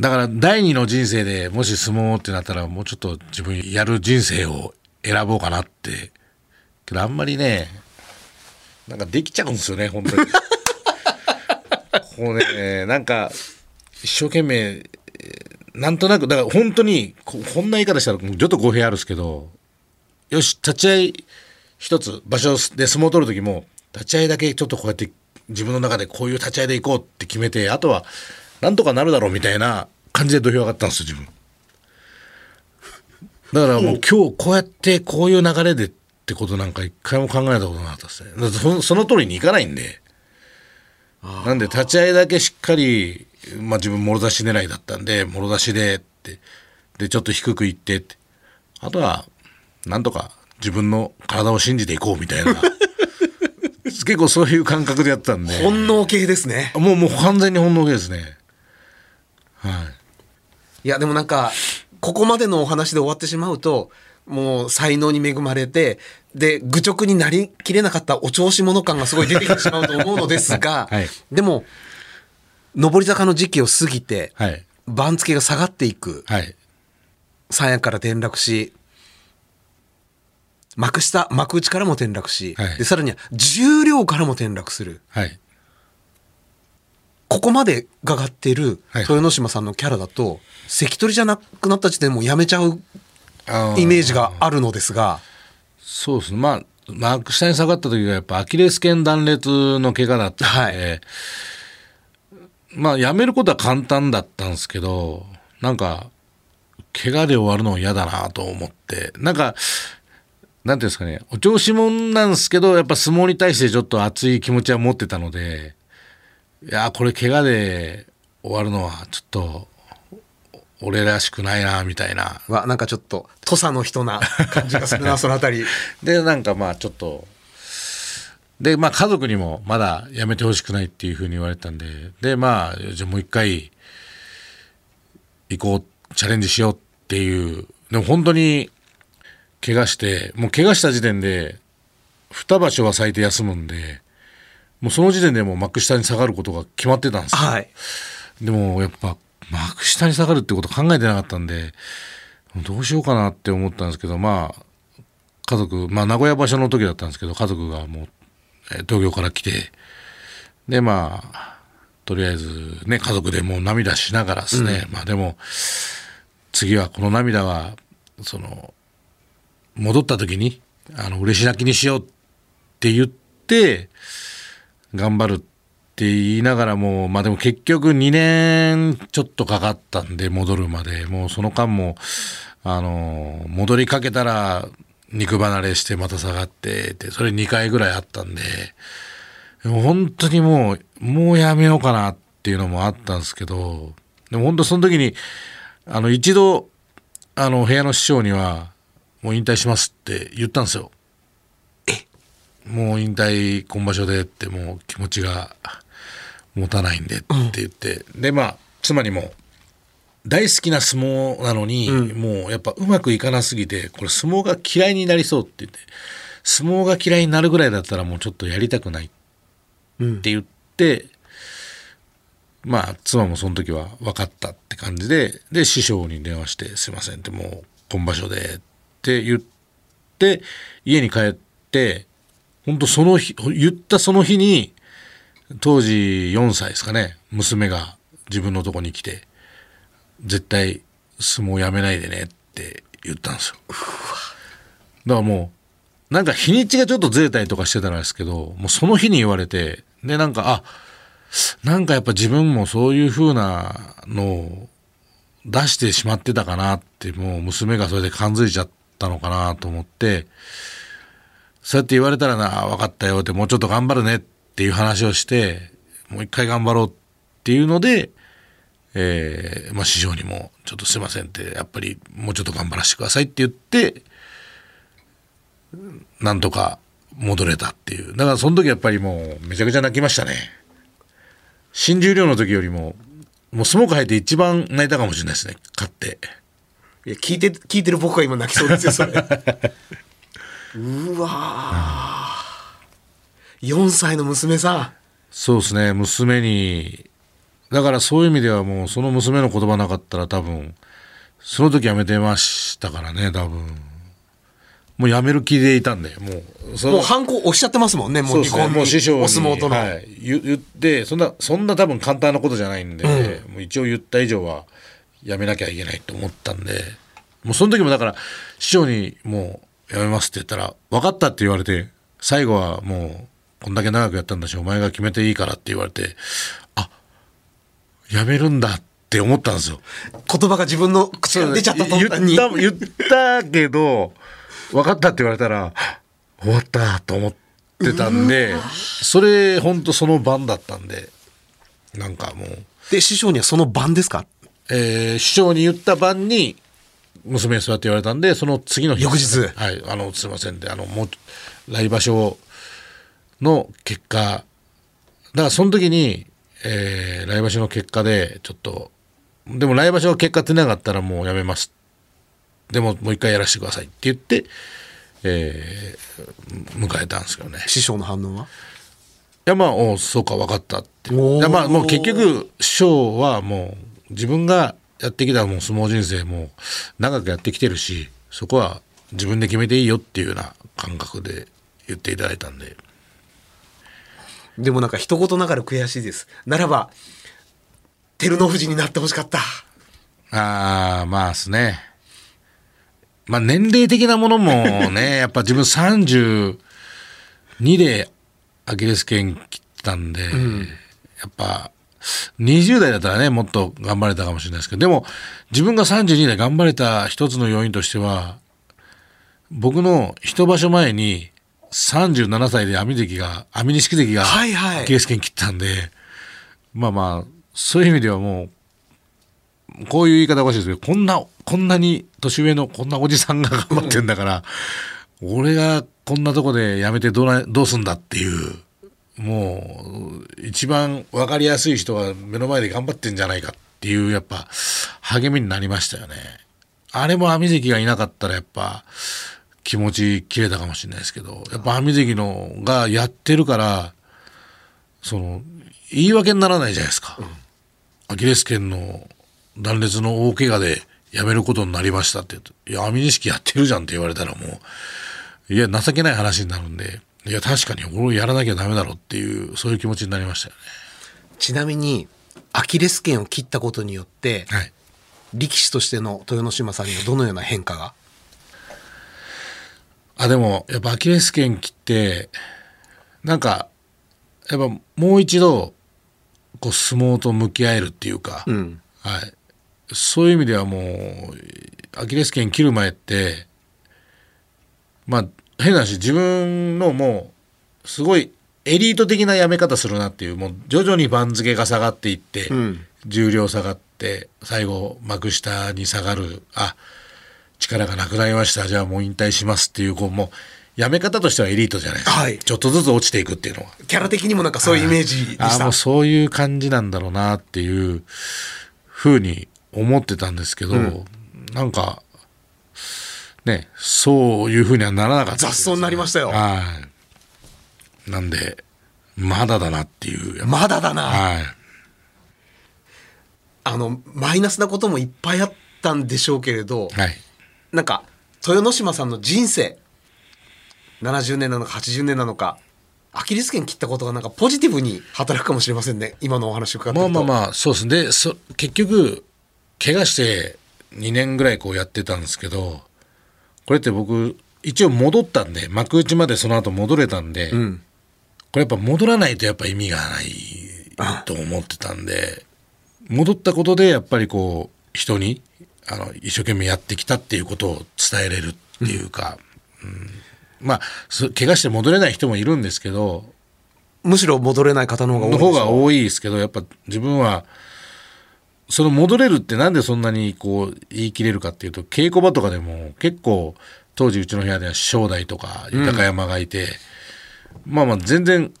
[SPEAKER 6] だから第二の人生でもし相撲ってなったらもうちょっと自分やる人生を選ぼうかなって。けどあんまりねなんかできちゃうんですよね本当に こうねなんか一生懸命えーなんとなくだから本当にここんな言い方したらちょっと語弊あるんですけどよし立ち合い一つ場所で相撲を取る時も立ち合いだけちょっとこうやって自分の中でこういう立ち合いでいこうって決めてあとはなんとかなるだろうみたいな感じで土俵上がったんですよ自分。だからもう今日こうやってこういう流れでってことなんか一回も考えたことなかったですね。その通りにいかないんでなんで立ち合いだけしっかり、まあ自分もろ差し狙いだったんで、もろ差しでって、で、ちょっと低くいってって、あとは、なんとか自分の体を信じていこうみたいな、結構そういう感覚でやってたんで、
[SPEAKER 2] 本能系ですね。
[SPEAKER 6] もうもう完全に本能系ですね。はい。
[SPEAKER 2] いや、でもなんか、ここまでのお話で終わってしまうと、もう才能に恵まれて、で、愚直になりきれなかったお調子者感がすごい出てきてしまうと思うのですが、
[SPEAKER 6] はい
[SPEAKER 2] でも、上り坂の時期を過ぎて、
[SPEAKER 6] はい。
[SPEAKER 2] 番付が下がっていく、
[SPEAKER 6] はい。
[SPEAKER 2] 三役から転落し、幕下、幕内からも転落し、
[SPEAKER 6] はい
[SPEAKER 2] で、さらには重量からも転落する。
[SPEAKER 6] はい。
[SPEAKER 2] ここまでががって
[SPEAKER 6] い
[SPEAKER 2] 豊ノ島さんのキャラだと、関取じゃなくなった時点でもうやめちゃうイメージがあるのですが、
[SPEAKER 6] そうですね。まあ、幕下に下がった時がやっぱアキレス腱断裂の怪我だったんで、まあ、やめることは簡単だったんですけど、なんか、怪我で終わるのは嫌だなと思って、なんか、なんていうんですかね、お調子者なんですけど、やっぱ相撲に対してちょっと熱い気持ちは持ってたので、いや、これ怪我で終わるのはちょっと、俺らしくないな、みたいな。
[SPEAKER 2] はなんかちょっと土佐の人な感じがするな そのあたり
[SPEAKER 6] でなんかまあちょっとで、まあ家族にもまだやめてほしくないっていうふうに言われてたんで、で、まあ、じゃあもう一回行こう、チャレンジしようっていう、でも本当に怪我して、もう怪我した時点で、二場所は最低休むんで、もうその時点でもう幕下に下がることが決まってたんですよ。
[SPEAKER 2] はい。
[SPEAKER 6] でもやっぱ幕下に下がるってこと考えてなかったんでどうしようかなって思ったんですけどまあ家族まあ名古屋場所の時だったんですけど家族がもうえー東京から来てでまあとりあえずね家族でもう涙しながらですね、まあでも次はこの涙はその戻った時にあの嬉し泣きにしようって言って頑張るって言いながらも、まあでも結局2年ちょっとかかったんで戻るまで、もうその間も、あの、戻りかけたら肉離れしてまた下がってって、それ2回ぐらいあったんで、でも本当にもう、もうやめようかなっていうのもあったんですけど、でも本当その時に、あの一度、あの部屋の師匠には、もう引退しますって言ったんですよ。もう引退今場所でってもう気持ちが持たないんでって言って、でまあ妻にも大好きな相撲なのに、もうやっぱうまくいかなすぎてこれ相撲が嫌いになりそうって言って。相撲が嫌いになるぐらいだったらもうちょっとやりたくないって言って、まあ妻もその時は分かったって感じでで師匠に電話して「すいません」ってもう今場所でって言って家に帰って本当その日言ったその日に当時4歳ですかね娘が自分のとこに来て「絶対相撲やめないでね」って言ったんですよ。だからもうなんか日にちがちょっとずれたりとかしてたらですけどもうその日に言われてでなんかあなんかやっぱ自分もそういう風なのを出してしまってたかなってもう娘がそれで感づいちゃったのかなと思ってそうやって言われたらな分かったよってもうちょっと頑張るねっていう話をしてもう一回頑張ろうっていうので、えーまあ、師匠にも「ちょっとすいません」ってやっぱりもうちょっと頑張らせてくださいって言ってなんとか戻れたっていうだからその時やっぱりもうめちゃくちゃ泣きましたね新十両の時よりももう相撲界入って一番泣いたかもしれないですね勝って
[SPEAKER 2] いや、聞いて、聞いてる僕が今泣きそうですよ、それ。うわー。4歳の娘さ
[SPEAKER 6] そうですね娘にだからそういう意味ではもうその娘の言葉なかったら多分その時やめてましたからね多分もうやめる気でいたんでもう
[SPEAKER 2] もう反抗押しちゃってますもんね、も
[SPEAKER 6] そう
[SPEAKER 2] 離婚に。
[SPEAKER 6] もう師匠に
[SPEAKER 2] お相撲との。
[SPEAKER 6] はい、言言ってそんなそんな多分簡単なことじゃないんで、もう一応言った以上はやめなきゃいけないと思ったんでもうその時もだから師匠にもうやめますって言ったら分かったって言われて最後はもうこんだけ長くやったんだしお前が決めていいからって言われてあやめるんだって思ったんですよ。
[SPEAKER 2] 言葉が自分の口から出ちゃったと思ったのに。
[SPEAKER 6] 言った言ったけど分かったって言われたら終わったと思ってたんでそれ本当その晩だったんでなんかもう、
[SPEAKER 2] で、師匠にはその晩ですか？
[SPEAKER 6] えー師匠に言った晩に娘にそうやって言われたんでその次の日
[SPEAKER 2] 翌日
[SPEAKER 6] はいあのすいませんであのもう来場所の結果。だからその時に、えー来場所の結果でちょっとでも来場所の結果出なかったらもうやめます。でももう一回やらせてくださいって言って、えー迎えたんですけどね。
[SPEAKER 2] 師匠の反応は？い
[SPEAKER 6] やまあおうそうか分かったってまあもう結局師匠はもう自分がやってきたもう相撲人生も長くやってきてるしそこは自分で決めていいよっていうような感覚で言っていただいたんで
[SPEAKER 2] でもなんか一言ながら悔しいです。ならば、照ノ富士になってほしかった。
[SPEAKER 6] ああまあですねまあ年齢的なものもね やっぱ自分32でアキレス腱切ったんで、やっぱ20代だったらねもっと頑張れたかもしれないですけどでも自分が32で頑張れた一つの要因としては僕の一場所前に37歳で網関が網錦関が
[SPEAKER 2] はいはい
[SPEAKER 6] アキレス腱切ったんで、まあまあそういう意味ではもうこういう言い方おかしいですけどこんなこんなに年上のこんなおじさんが頑張ってんだから、俺がこんなとこで辞めてどうなどうすんだっていうもう一番分かりやすい人が目の前で頑張ってんじゃないかっていうやっぱ励みになりましたよね。あれも網関がいなかったらやっぱ気持ち切れたかもしれないですけどやっぱ網関のがやってるからその言い訳にならないじゃないですか。アキレス腱の断裂の大怪我で辞めることになりましたって言うと「いや網錦やってるじゃん」って言われたらもういや情けない話になるんでいや確かに俺やらなきゃダメだろっていうそういう気持ちになりましたよ
[SPEAKER 2] ちなみにアキレス腱を切ったことによって
[SPEAKER 6] ね。はい
[SPEAKER 2] 力士としての豊ノ島さんにはどのような変化が？
[SPEAKER 6] あでもやっぱアキレス腱切ってなんかやっぱもう一度こう相撲と向き合えるっていうか、
[SPEAKER 2] ん。
[SPEAKER 6] はい、そういう意味ではもうアキレス腱切る前ってまあ変な話自分のもうすごいエリート的なやめ方するなっていうもう徐々に番付が下がっていって、
[SPEAKER 2] ん。
[SPEAKER 6] 重量下がって最後幕下に下がる。あ力がなくなりました。じゃあもう引退しますっていうこうもうやめ方としてはエリートじゃないですか、
[SPEAKER 2] はい。
[SPEAKER 6] ちょっとずつ落ちていくっていうのは。
[SPEAKER 2] キャラ的にもなんかそういうイメージでした。
[SPEAKER 6] あもうそういう感じなんだろうなっていうふうに思ってたんですけど、なんかねそういうふうにはならなかった。です
[SPEAKER 2] 雑草になりましたよ。
[SPEAKER 6] はい。なんでまだだなっていう。
[SPEAKER 2] まだだな、
[SPEAKER 6] はい。
[SPEAKER 2] あのマイナスなこともいっぱいあったんでしょうけれど、
[SPEAKER 6] はい
[SPEAKER 2] なんか豊ノ島さんの人生。70年なのか80年なのか。アキレス腱切ったことがなんかポジティブに働くかもしれませんね。今のお話を伺って
[SPEAKER 6] まあまあまあそうですね。でそ結局怪我して2年ぐらいこうやってたんですけどこれって僕一応戻ったんで幕内までその後戻れたんで、
[SPEAKER 2] ん。
[SPEAKER 6] これやっぱ戻らないとやっぱ意味がないと思ってたんで戻ったことでやっぱりこう人にあの一生懸命やってきたっていうことを伝えれるっていうか、うん。まあそ怪我して戻れない人もいるんですけど
[SPEAKER 2] むしろ戻れない方の方が多い
[SPEAKER 6] 方が多いですけどやっぱ自分はその戻れるってなんでそんなにこう言い切れるかっていうと稽古場とかでも結構当時うちの部屋では正代とか豊山がいて、まあまあ全然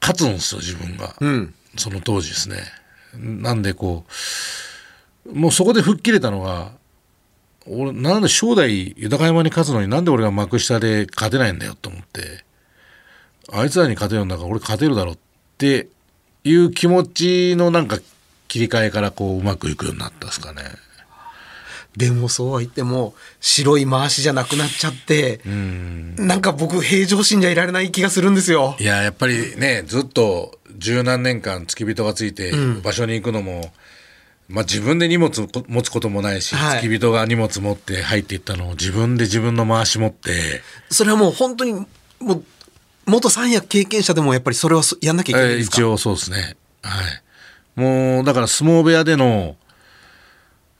[SPEAKER 6] 勝つんですよ自分が、
[SPEAKER 2] ん。
[SPEAKER 6] その当時ですね。なんでこうもうそこで吹っ切れたのが俺なんで正代豊山に勝つのになんで俺が幕下で勝てないんだよと思って。あいつらに勝てるんだから俺勝てるだろうっていう気持ちのなんか切り替えからこううまくいくようになったですかね。
[SPEAKER 2] でもそうは言っても白い回しじゃなくなっちゃってなんか僕平常心じゃいられない気がするんですよ
[SPEAKER 6] いややっぱりねずっと十何年間付き人がついて場所に行くのも、まあ自分で荷物を持つこともないし、
[SPEAKER 2] はい
[SPEAKER 6] 付き人が荷物持って入っていったのを自分で自分の回し持って、
[SPEAKER 2] それはもう本当にもう元三役経験者でもやっぱりそれはそやんなきゃいけないんですか、
[SPEAKER 6] えー一応そうですね。はい。もう、だから相撲部屋での、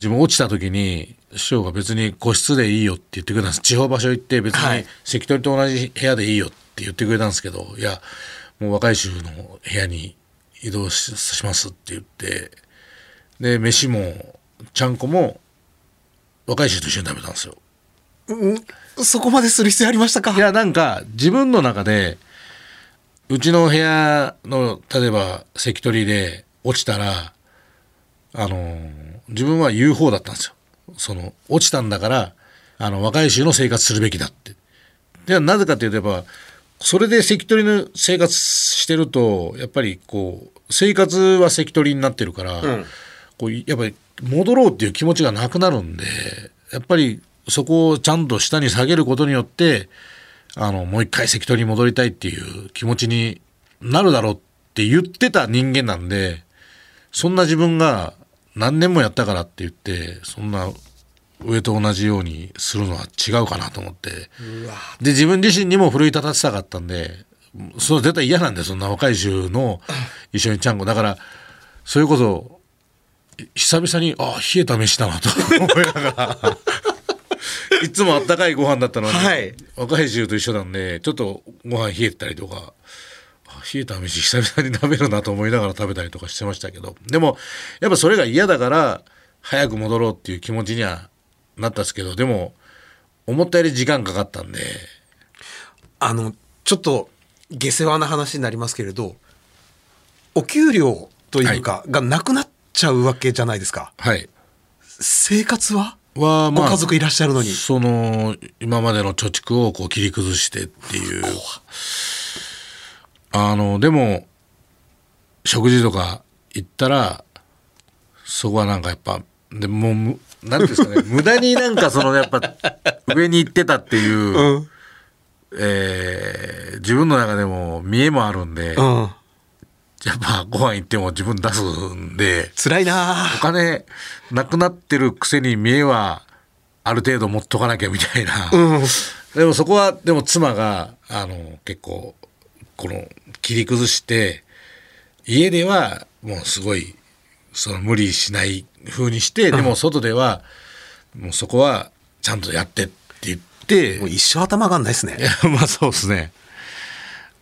[SPEAKER 6] 自分落ちた時に、師匠が別に個室でいいよって言ってくれたんです。地方場所行って別
[SPEAKER 2] はい
[SPEAKER 6] に関取と同じ部屋でいいよって言ってくれたんですけど、いや、もう若い衆の部屋に移動ししますって言って、で、飯も、ちゃんこも、若い衆と一緒に食べたんですよ。
[SPEAKER 2] そこまでする必要ありましたか？
[SPEAKER 6] いや、なんか、自分の中で、うちの部屋の、例えば、関取で落ちたら、あの、自分は言う方だったんですよ。その、落ちたんだから、あの、若い衆の生活するべきだって。で、なぜかというと、やっぱ、それで関取の生活してると、やっぱりこう、生活は関取になってるから、こう、やっぱり戻ろうっていう気持ちがなくなるんで、やっぱりそこをちゃんと下に下げることによって、あの、もう一回関取に戻りたいっていう気持ちになるだろうって言ってた人間なんで、そんな自分が何年もやったからって言って、そんな上と同じようにするのは違うかなと思って。で、自分自身にも奮い立たせたかったんで、それ絶対嫌なんで、そんな若い衆の一緒にちゃんこ。だから、それこそ、久々に、あ、冷えた飯だなと思いながら。いつもあったかいご飯だったのに、
[SPEAKER 2] はい。
[SPEAKER 6] 若い衆と一緒なんで、ちょっとご飯冷えてたりとか、あ冷えた飯久々に食べるなと思いながら食べたりとかしてましたけど、でも、やっぱそれが嫌だから、早く戻ろうっていう気持ちにはなったんですけど、でも、思ったより時間かかったんで、
[SPEAKER 2] あの、ちょっと下世話な話になりますけれど、お給料というか、がなくなっちゃうわけじゃないですか。
[SPEAKER 6] はい。
[SPEAKER 2] 生活は？
[SPEAKER 6] は、
[SPEAKER 2] ご家族いらっしゃるのに。
[SPEAKER 6] その、今までの貯蓄をこう切り崩してっていう。あの、でも、食事とか行ったら、そこはなんかやっぱ、でもうむ、なんていうんですかね、無駄になんかそのやっぱ、上に行ってたっていう、
[SPEAKER 2] うん。
[SPEAKER 6] えー自分の中でも見栄もあるんで、
[SPEAKER 2] うん。
[SPEAKER 6] やっぱご飯行っても自分出すんで、
[SPEAKER 2] 辛いな
[SPEAKER 6] お金なくなってるくせに見栄はある程度持っとかなきゃみたいな。
[SPEAKER 2] うん。
[SPEAKER 6] でもそこは、でも妻が、あの、結構、この、切り崩して、家ではもうすごい、その無理しない風にして、でも外では、もうそこはちゃんとやってって言って
[SPEAKER 2] もう、一生頭上がんないですね
[SPEAKER 6] まあそうですね。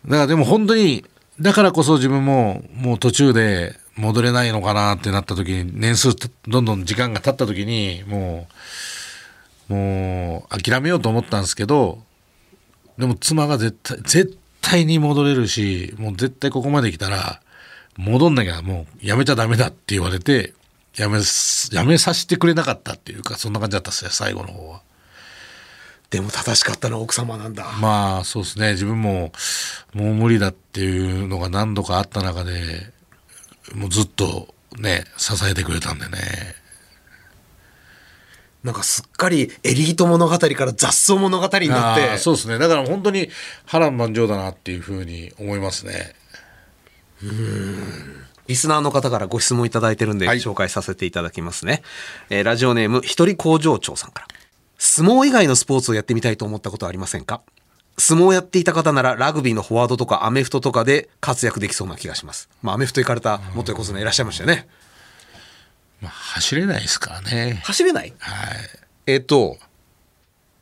[SPEAKER 6] だからでも本当に、だからこそ自分ももう途中で戻れないのかなってなった時に、年数どんどん時間が経った時に、もう、もう諦めようと思ったんですけど、でも妻が絶対、絶対に戻れるし、もう絶対ここまで来たら、戻んなきゃもうやめちゃダメだって言われて、やめ、やめさせてくれなかったっていうか、そんな感じだったっすよ、最後の方は。
[SPEAKER 2] でも正しかったのは奥様なんだ。
[SPEAKER 6] まあそうですね自分ももう無理だっていうのが何度かあった中でもうずっとね支えてくれたんでね
[SPEAKER 2] なんかすっかりエリート物語から雑草物語になって。
[SPEAKER 6] そうですねだから本当に波乱万丈だなっていうふうに思いますね
[SPEAKER 2] リスナーの方からご質問いただいてるんで、
[SPEAKER 6] はい
[SPEAKER 2] 紹介させていただきますね。えーラジオネーム、一人工場長さんから。相撲以外のスポーツをやってみたいと思ったことはありませんか？相撲をやっていた方ならラグビーのフォワードとかアメフトとかで活躍できそうな気がします。まあアメフト行かれた元横綱いらっしゃいましたよね。
[SPEAKER 6] まあ走れないですからね。
[SPEAKER 2] 走れない？
[SPEAKER 6] はい。
[SPEAKER 2] えっ、と、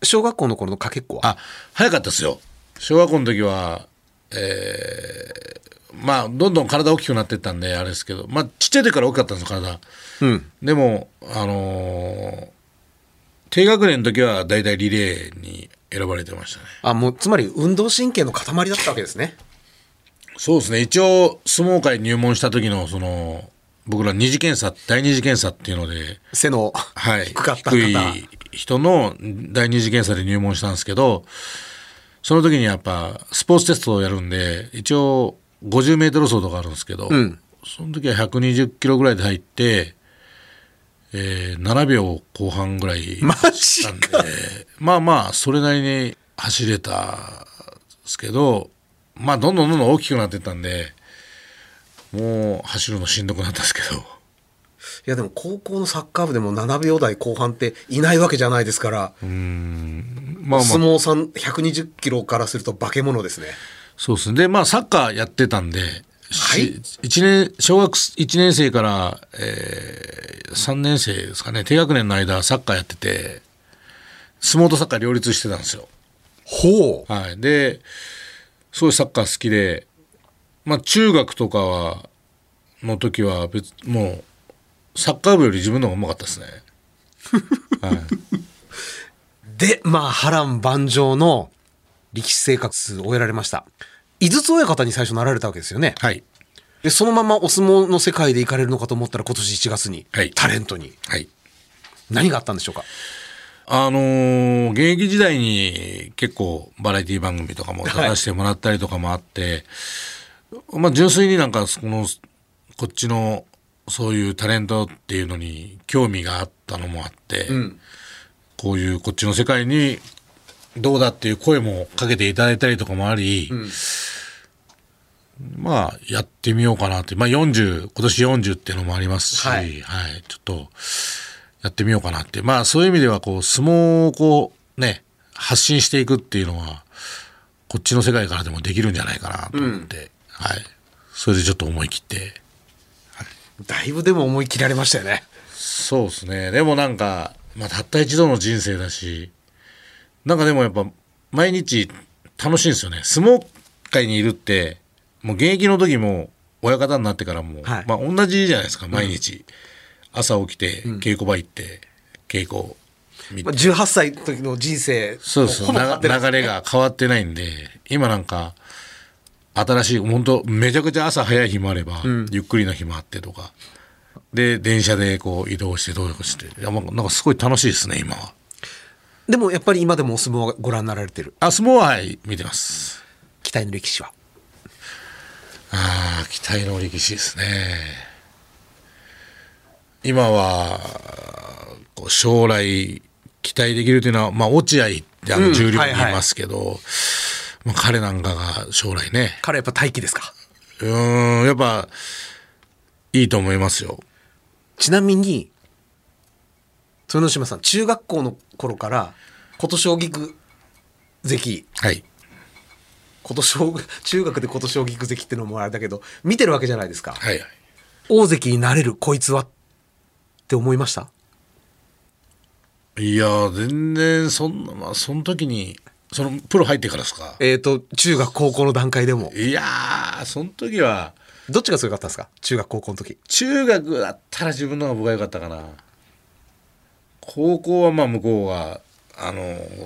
[SPEAKER 2] 小学校の頃のかけっこは？
[SPEAKER 6] あ早かったですよ。小学校の時はえーまあどんどん体大きくなってったんであれですけどまあちっちゃい時から大きかったんですよ体。
[SPEAKER 2] うん。
[SPEAKER 6] でも、あのー低学年の時は大体リレーに選ばれてましたね。
[SPEAKER 2] あ、もう、つまり運動神経の塊だったわけですね。
[SPEAKER 6] そうですね。一応、相撲界入門した時の、その、僕ら二次検査、第二次検査っていうので、
[SPEAKER 2] 背の
[SPEAKER 6] はい。
[SPEAKER 2] 低かった方。
[SPEAKER 6] 低い人の第二次検査で入門したんですけど、その時にやっぱ、スポーツテストをやるんで、一応、50メートル走とかあるんですけど、
[SPEAKER 2] ん
[SPEAKER 6] その時は120キロぐらいで入って、えー、7秒後半ぐらいしたんで、まあまあ、それなりに走れたんですけど、まあ、どんどんどんどん大きくなってったんで、もう走るのしんどくなったんですけど、
[SPEAKER 2] いやでも高校のサッカー部でも7秒台後半っていないわけじゃないですから、
[SPEAKER 6] まあまあ、
[SPEAKER 2] 相撲さん120キロからすると化け物ですね。
[SPEAKER 6] そうですね。で、まあ、サッカーやってたんで、
[SPEAKER 2] はい
[SPEAKER 6] し一年、小学1年生から、えー、3年生ですかね、低学年の間、サッカーやってて、相撲とサッカー両立してたんですよ。
[SPEAKER 2] ほう。
[SPEAKER 6] はい。で、すごいサッカー好きで、まあ、中学とかは、の時は別、もう、サッカー部より自分の方がうまかったですね。はい。
[SPEAKER 2] で、まあ波乱万丈の力士生活を終えられました。井筒親方に最初なられたわけですよね。
[SPEAKER 6] はい。
[SPEAKER 2] で、そのままお相撲の世界で行かれるのかと思ったら今年1月に、
[SPEAKER 6] はい
[SPEAKER 2] タレントに。
[SPEAKER 6] はい。
[SPEAKER 2] 何があったんでしょうか？
[SPEAKER 6] あのー現役時代に結構バラエティ番組とかも出させてもらったりとかもあって、まあ純粋になんかその、こっちのそういうタレントっていうのに興味があったのもあって、
[SPEAKER 2] ん
[SPEAKER 6] こういうこっちの世界にどうだっていう声もかけていただいたりとかもあり、まあやってみようかなって、まあ40、今年40っていうのもありますし、
[SPEAKER 2] は
[SPEAKER 6] はいい、ちょっとやってみようかなって。まあそういう意味ではこう相撲をこうね、発信していくっていうのは、こっちの世界からでもできるんじゃないかなと思って、はい。それでちょっと思い切って、
[SPEAKER 2] だいぶでも思い切られましたよね。
[SPEAKER 6] そうですね。でもなんか、まあ、たった一度の人生だし、なんかでもやっぱ、毎日楽しいんですよね。相撲界にいるって、もう現役の時も、親方になってからも、
[SPEAKER 2] はい。
[SPEAKER 6] まあ同じじゃないですか、毎日。朝起きて、稽古場行って、稽古見て。
[SPEAKER 2] まあ、18歳の時の人生
[SPEAKER 6] そうそう、
[SPEAKER 2] ほぼ変わってない
[SPEAKER 6] な流れが変わってないんで、今なんか、新しい、本当めちゃくちゃ朝早い日もあれば、ゆっくりな日もあってとか、で、電車でこう移動してどうこうして、いやなんかすごい楽しいですね、今は。
[SPEAKER 2] でもやっぱり今でもお相撲はご覧になられてる
[SPEAKER 6] あ、相撲ははい、見てます。
[SPEAKER 2] 期待の歴史は？
[SPEAKER 6] ああ、期待の力士ですね。今は、こう将来期待できるというのは、まあ、落合ってあの重量にいますけど、まあ、彼なんかが将来ね、
[SPEAKER 2] 彼やっぱ大気ですか？
[SPEAKER 6] うーん、やっぱ、いいと思いますよ。
[SPEAKER 2] ちなみに豊ノ島さん中学校の頃から琴奨菊関。
[SPEAKER 6] はい。
[SPEAKER 2] 琴奨中学で琴奨菊関ってのもあれだけど見てるわけじゃないですか。
[SPEAKER 6] はいはい。
[SPEAKER 2] 大関になれるこいつはって思いました？
[SPEAKER 6] いやー、全然、そんな、まあ、その時に、その、プロ入ってからですか？
[SPEAKER 2] えっ、と中学高校の段階でも。
[SPEAKER 6] いやー、その時は、
[SPEAKER 2] どっちが強かったんですか？中学高校の時。
[SPEAKER 6] 中学だったら自分の方が僕が良かったかな高校はまあ向こうがあの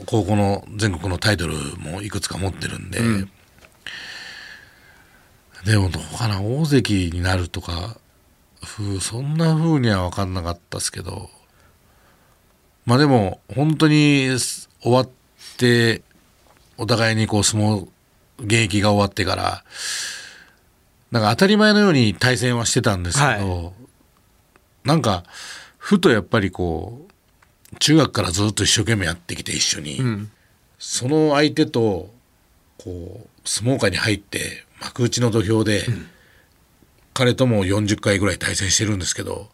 [SPEAKER 6] 高校の全国のタイトルもいくつか持ってるんで、でもどうかな大関になるとかふうそんな風には分かんなかったですけどまあでも本当に終わってお互いにこう相撲現役が終わってからなんか当たり前のように対戦はしてたんですけど、なんかふとやっぱりこう中学からずっと一生懸命やってきて一緒に、その相手とこう相撲界に入って幕内の土俵で、彼とも40回ぐらい対戦してるんですけど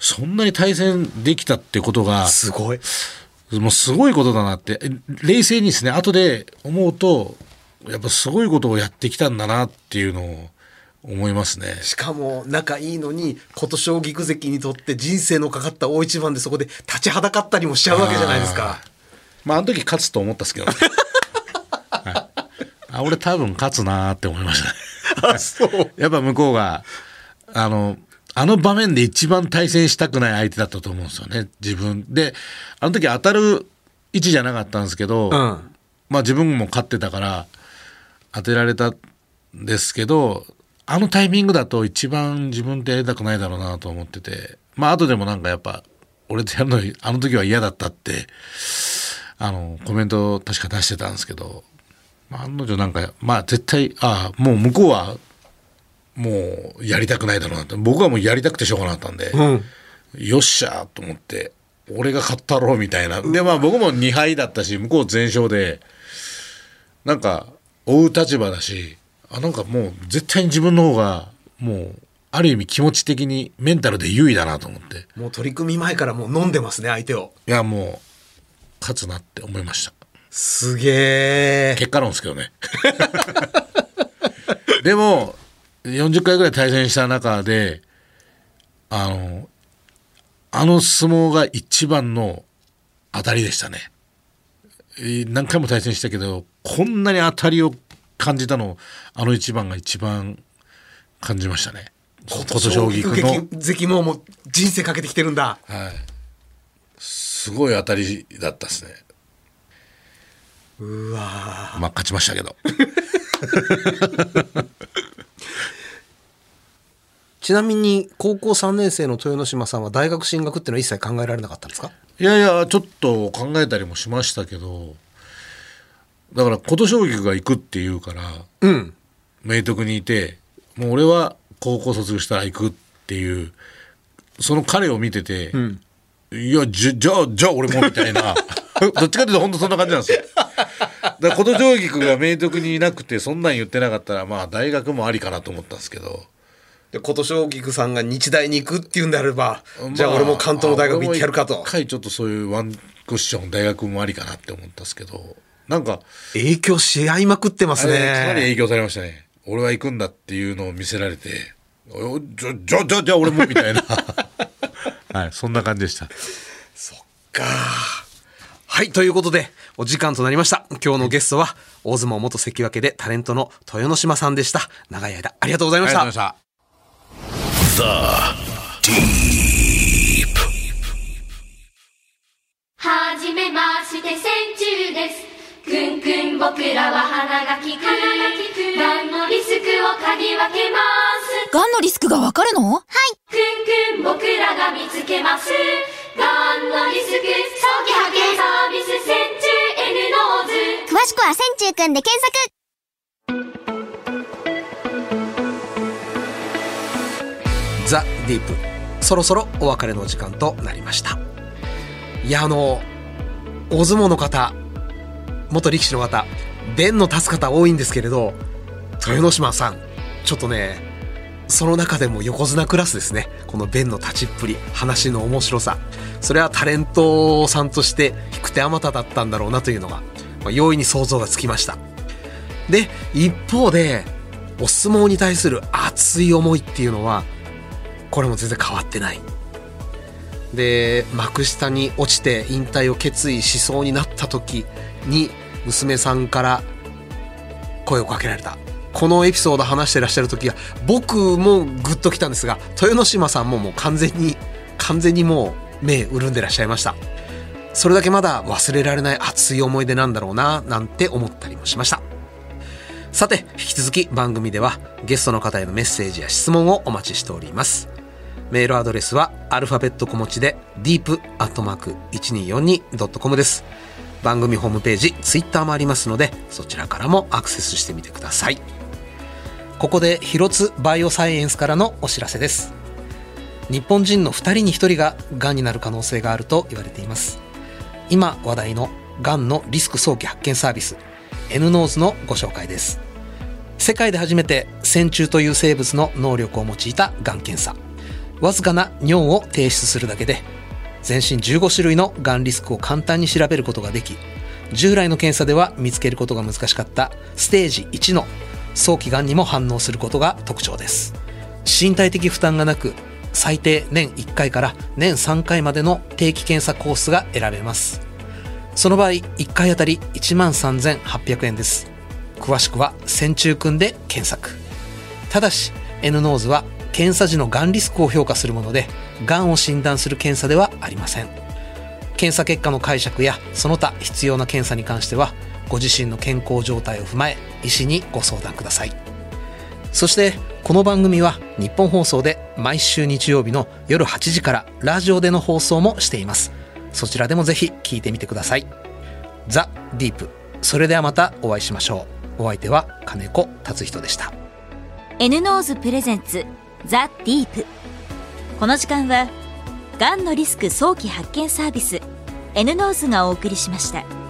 [SPEAKER 6] そんなに対戦できたってことが
[SPEAKER 2] すごい。
[SPEAKER 6] もうすごいことだなってえ冷静にですね後で思うとやっぱすごいことをやってきたんだなっていうのを思いますね。
[SPEAKER 2] しかも仲いいのに琴奨菊関にとって人生のかかった大一番でそこで立ちはだかったりもしちゃうわけじゃないですか
[SPEAKER 6] まああの時勝つと思ったんですけどね。は いあ俺多分勝つなーって思いましたね。
[SPEAKER 2] あそう
[SPEAKER 6] やっぱ向こうがあのあの場面で一番対戦したくない相手だったと思うんですよね自分であの時当たる位置じゃなかったんですけど、
[SPEAKER 2] うん
[SPEAKER 6] まあ自分も勝ってたから当てられたんですけどあのタイミングだと一番自分ってやりたくないだろうなと思ってて。まあ後でもなんかやっぱ俺とやるの あの時は嫌だったってあのコメントを確か出してたんですけど、まあ、案の定なんかまあ絶対ああもう向こうはもうやりたくないだろうなって。僕はもうやりたくてしょうがなかったんで、
[SPEAKER 2] うん。
[SPEAKER 6] よっしゃーと思って俺が勝ったろうみたいな。でまあ僕も2敗だったし向こう全勝でなんか追う立場だしあなんかもう絶対に自分の方がもうある意味気持ち的にメンタルで優位だなと思って。
[SPEAKER 2] もう取り組み前からもう飲んでますね相手を。
[SPEAKER 6] いやもう勝つなって思いました。
[SPEAKER 2] すげえ。
[SPEAKER 6] 結果論ですけどねでも40回ぐらい対戦した中であのあの相撲が一番の当たりでしたね。えー何回も対戦したけどこんなに当たりを感じたのあの一番が一番感じましたね。琴奨菊の
[SPEAKER 2] 関ももう人生かけてきてるんだ。
[SPEAKER 6] はい。すごい当たりだったですね。
[SPEAKER 2] うわ
[SPEAKER 6] まあ勝ちましたけど。
[SPEAKER 2] ちなみに高校3年生の豊ノ島さんは大学進学っていうのは一切考えられなかったんですか？
[SPEAKER 6] いやいやちょっと考えたりもしましたけどだから琴奨菊が行くって言うから
[SPEAKER 2] うん。
[SPEAKER 6] 明徳にいてもう俺は高校卒業したら行くっていうその彼を見てて、いやじゃじゃあじゃあ俺もみたいな。どっちかというと本当そんな感じなんですよ。だから琴奨菊が明徳にいなくてそんなん言ってなかったらまあ大学もありかなと思ったんですけど。
[SPEAKER 2] で琴奨菊さんが日大に行くっていうんであれば、じゃあ俺も関東の大学行ってやるかと。
[SPEAKER 6] 一回ちょっとそういうワンクッション大学もありかなって思ったんですけどなんか
[SPEAKER 2] 影響し合いまくってます
[SPEAKER 6] あれかなり
[SPEAKER 2] ね
[SPEAKER 6] 影響されましたね。俺は行くんだっていうのを見せられておじゃじゃじゃじゃあ俺もみたいな。はいそんな感じでした。
[SPEAKER 2] か。はいということでお時間となりました。今日のゲストは大相撲元関脇でタレントの豊ノ島さんでした。長い間ありがとうございました。
[SPEAKER 6] ありがとうございました。
[SPEAKER 1] The Deep.
[SPEAKER 4] はくん僕らは鼻が利く。がんのリスクを嗅ぎ分けます？
[SPEAKER 5] がんのリスクがわかるの？はい。
[SPEAKER 4] くんくん僕らが見つけます。がんのリスク？早期発見サービス線中 N ノーズ
[SPEAKER 5] 詳しくは千中くんで検索。
[SPEAKER 2] ザ・ディープ。そろそろお別れの時間となりました。いやあの大相撲の方元力士の方弁の立つ方多いんですけれど豊ノ島さんちょっとねその中でも横綱クラスですね。この弁の立ちっぷり話の面白さ。それはタレントさんとして引く手あまただったんだろうなというのが、まあ、容易に想像がつきました。で一方でお相撲に対する熱い思いっていうのはこれも全然変わってない。で幕下に落ちて引退を決意しそうになった時に娘さんから声をかけられた。このエピソード話してらっしゃる時は僕もグッときたんですが豊ノ島さんももう完全に完全にもう目潤んでらっしゃいました。それだけまだ忘れられない熱い思い出なんだろうななんて思ったりもしました。さて引き続き番組ではゲストの方へのメッセージや質問をお待ちしております。メールアドレスはアルファベット小文字で deep.1242.com です。番組ホームページツイッターもありますのでそちらからもアクセスしてみてください。ここで広津バイオサイエンスからのお知らせです。日本人の2人に1人ががんになる可能性があると言われています。今話題のがんのリスク早期発見サービス N ノーズのご紹介です。世界で初めて線虫という生物の能力を用いたがん検査。わずかな尿を提出するだけで全身15種類のがんリスクを簡単に調べることができ従来の検査では見つけることが難しかったステージ1の早期がんにも反応することが特徴です。身体的負担がなく最低年1回から年3回までの定期検査コースが選べます。その場合1回あたり1万3800円です。詳しくは線虫くんで検索。ただし N ノーズは検査時のがんリスクを評価するものでがんを診断する検査ではありません。検査結果の解釈やその他必要な検査に関してはご自身の健康状態を踏まえ医師にご相談ください。そしてこの番組は日本放送で毎週日曜日の夜8時からラジオでの放送もしています。そちらでもぜひ聞いてみてください。ザ・ディープ。それではまたお会いしましょう。お相手は金子達人でした。
[SPEAKER 3] N-NOSE presents。ザ・ディープこの時間はがんのリスク早期発見サービス N ノーズがお送りしました。